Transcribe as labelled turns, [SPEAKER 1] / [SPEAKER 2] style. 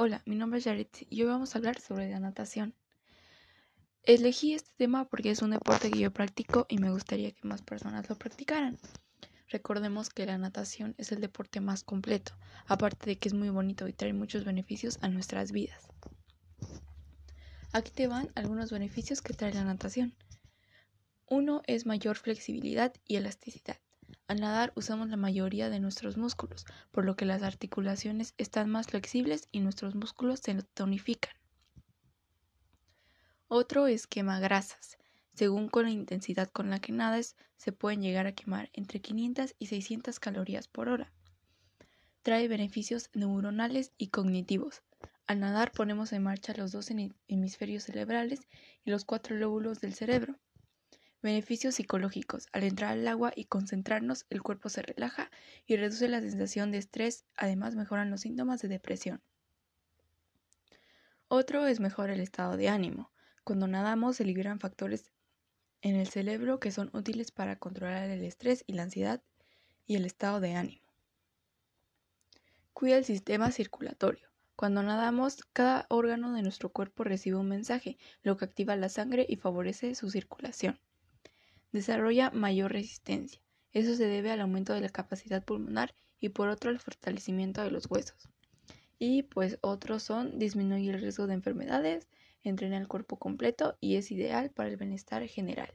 [SPEAKER 1] Hola, mi nombre es Jared y hoy vamos a hablar sobre la natación. Elegí este tema porque es un deporte que yo practico y me gustaría que más personas lo practicaran. Recordemos que la natación es el deporte más completo, aparte de que es muy bonito y trae muchos beneficios a nuestras vidas. Aquí te van algunos beneficios que trae la natación. Uno es mayor flexibilidad y elasticidad. Al nadar usamos la mayoría de nuestros músculos, por lo que las articulaciones están más flexibles y nuestros músculos se tonifican. Otro es quema grasas. Según con la intensidad con la que nadas, se pueden llegar a quemar entre 500 y 600 calorías por hora. Trae beneficios neuronales y cognitivos. Al nadar ponemos en marcha los dos hemisferios cerebrales y los cuatro lóbulos del cerebro. Beneficios psicológicos. Al entrar al agua y concentrarnos, el cuerpo se relaja y reduce la sensación de estrés. Además, mejoran los síntomas de depresión. Otro es mejor el estado de ánimo. Cuando nadamos se liberan factores en el cerebro que son útiles para controlar el estrés y la ansiedad y el estado de ánimo. Cuida el sistema circulatorio. Cuando nadamos, cada órgano de nuestro cuerpo recibe un mensaje, lo que activa la sangre y favorece su circulación desarrolla mayor resistencia. Eso se debe al aumento de la capacidad pulmonar y por otro al fortalecimiento de los huesos. Y pues otros son disminuir el riesgo de enfermedades, entrena el cuerpo completo y es ideal para el bienestar general.